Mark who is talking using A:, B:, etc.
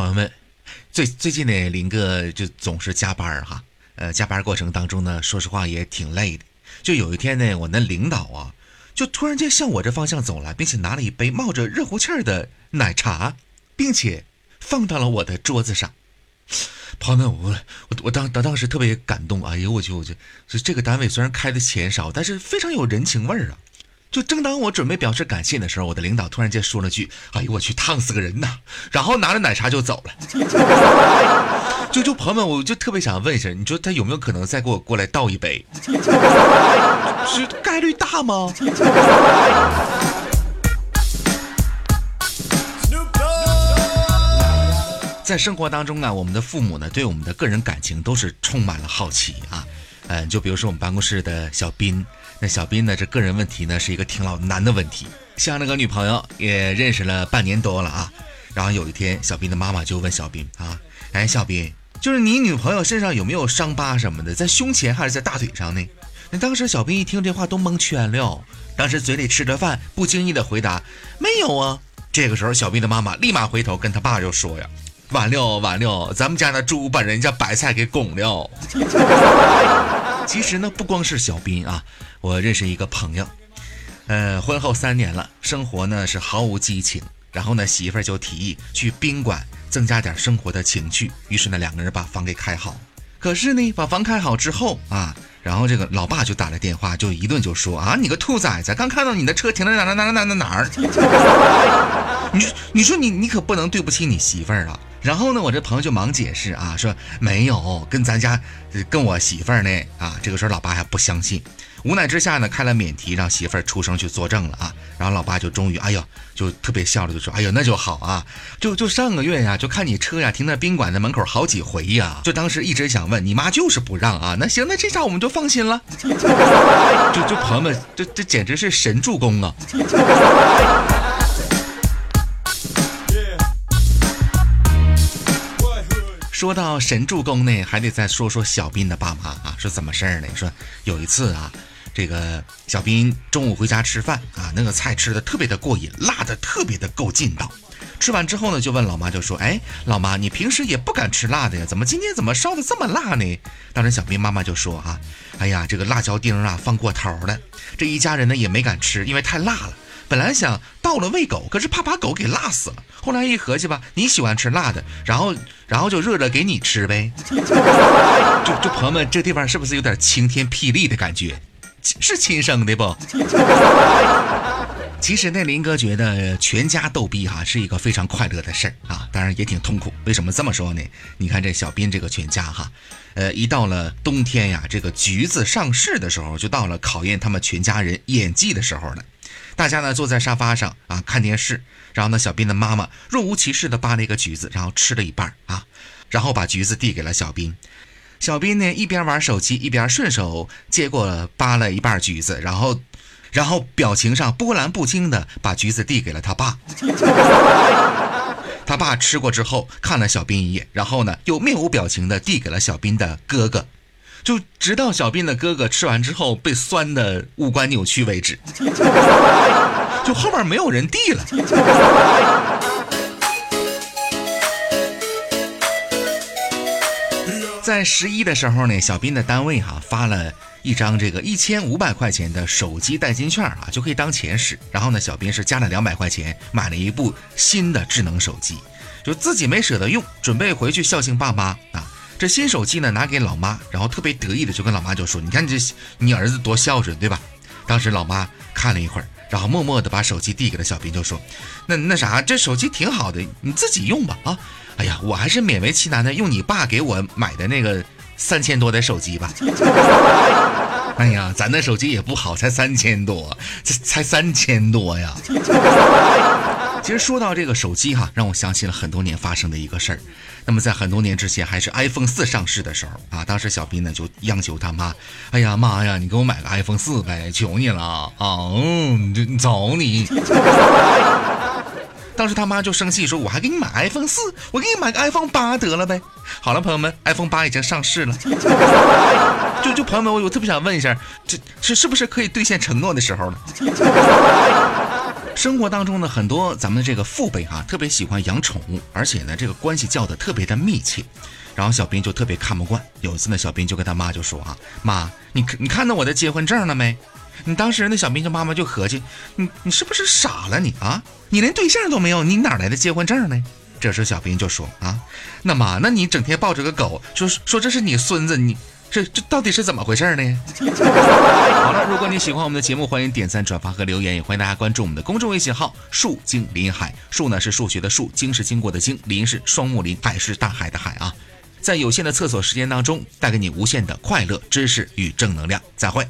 A: 朋友们，最最近呢，林哥就总是加班哈，呃，加班过程当中呢，说实话也挺累的。就有一天呢，我那领导啊，就突然间向我这方向走来，并且拿了一杯冒着热乎气儿的奶茶，并且放到了我的桌子上。朋友们，我我我当当当时特别感动，哎呦我去我去，就这个单位虽然开的钱少，但是非常有人情味儿啊。就正当我准备表示感谢的时候，我的领导突然间说了句：“哎呦我去，烫死个人呐！”然后拿着奶茶就走了。就就朋友们，我就特别想问一下，你说他有没有可能再给我过来倒一杯？是概率大吗？在生活当中啊，我们的父母呢，对我们的个人感情都是充满了好奇啊。嗯，就比如说我们办公室的小斌，那小斌呢，这个人问题呢是一个挺老难的问题。像那个女朋友也认识了半年多了啊，然后有一天，小斌的妈妈就问小斌啊，哎，小斌，就是你女朋友身上有没有伤疤什么的，在胸前还是在大腿上呢？那当时小斌一听这话都蒙圈了，当时嘴里吃着饭，不经意的回答没有啊。这个时候，小斌的妈妈立马回头跟他爸就说呀。完了完了，咱们家的猪把人家白菜给拱了。其实呢，不光是小斌啊，我认识一个朋友，呃，婚后三年了，生活呢是毫无激情。然后呢，媳妇儿就提议去宾馆增加点生活的情趣。于是呢，两个人把房给开好。可是呢，把房开好之后啊，然后这个老爸就打来电话，就一顿就说啊，你个兔崽子，刚看到你的车停在哪哪哪哪哪哪哪儿？你你说你你可不能对不起你媳妇儿啊。然后呢，我这朋友就忙解释啊，说没有跟咱家，跟我媳妇儿呢啊。这个时候老爸还不相信，无奈之下呢，开了免提，让媳妇儿出声去作证了啊。然后老爸就终于，哎呦，就特别笑着就说，哎呦，那就好啊，就就上个月呀，就看你车呀停在宾馆的门口好几回呀，就当时一直想问你妈就是不让啊。那行，那这下我们就放心了。就就朋友们，这这简直是神助攻啊！说到神助攻呢，还得再说说小斌的爸妈啊，是怎么事儿呢？说有一次啊，这个小斌中午回家吃饭啊，那个菜吃的特别的过瘾，辣的特别的够劲道。吃完之后呢，就问老妈，就说：“哎，老妈，你平时也不敢吃辣的呀，怎么今天怎么烧的这么辣呢？”当时小斌妈妈就说：“啊，哎呀，这个辣椒丁啊放过头了，这一家人呢也没敢吃，因为太辣了。”本来想倒了喂狗，可是怕把狗给辣死了。后来一合计吧，你喜欢吃辣的，然后然后就热热给你吃呗。就就朋友们，这地方是不是有点晴天霹雳的感觉？是亲生的不？其实那林哥觉得全家逗逼哈是一个非常快乐的事儿啊，当然也挺痛苦。为什么这么说呢？你看这小斌这个全家哈，呃，一到了冬天呀，这个橘子上市的时候，就到了考验他们全家人演技的时候了。大家呢坐在沙发上啊看电视，然后呢小斌的妈妈若无其事的扒了一个橘子，然后吃了一半啊，然后把橘子递给了小斌。小斌呢一边玩手机一边顺手接过扒了一半橘子，然后，然后表情上波澜不惊的把橘子递给了他爸。他爸吃过之后看了小斌一眼，然后呢又面无表情的递给了小斌的哥哥。就直到小斌的哥哥吃完之后被酸的五官扭曲为止，就后面没有人递了。在十一的时候呢，小斌的单位哈发了一张这个一千五百块钱的手机代金券啊，就可以当钱使。然后呢，小斌是加了两百块钱买了一部新的智能手机，就自己没舍得用，准备回去孝敬爸妈啊。这新手机呢，拿给老妈，然后特别得意的就跟老妈就说：“你看这你儿子多孝顺，对吧？”当时老妈看了一会儿，然后默默的把手机递给了小斌，就说：“那那啥，这手机挺好的，你自己用吧。啊，哎呀，我还是勉为其难的用你爸给我买的那个三千多的手机吧。哎呀，咱的手机也不好，才三千多，才才三千多呀。”其实说到这个手机哈，让我想起了很多年发生的一个事儿。那么在很多年之前，还是 iPhone 四上市的时候啊，当时小斌呢就央求他妈：“哎呀妈呀，你给我买个 iPhone 四呗，求你了啊！”嗯，你走你。当时他妈就生气说：“我还给你买 iPhone 四，我给你买个 iPhone 八得了呗。”好了，朋友们，iPhone 八已经上市了。就就朋友们，我我特别想问一下，这是是不是可以兑现承诺的时候了？生活当中呢，很多咱们这个父辈哈，特别喜欢养宠物，而且呢，这个关系叫的特别的密切。然后小兵就特别看不惯。有一次呢，小兵就跟他妈就说啊：“妈，你你看到我的结婚证了没？”你当时那小兵就妈妈就合计：“你你是不是傻了你啊？你连对象都没有，你哪来的结婚证呢？”这时小兵就说：“啊，那妈，那你整天抱着个狗，说说这是你孙子，你这这到底是怎么回事呢？” 好了，如果你喜欢我们的节目，欢迎点赞、转发和留言，也欢迎大家关注我们的公众微信号“树精林海”。树呢是数学的树，经是经过的经，林是双木林，海是大海的海啊。在有限的厕所时间当中，带给你无限的快乐、知识与正能量。再会。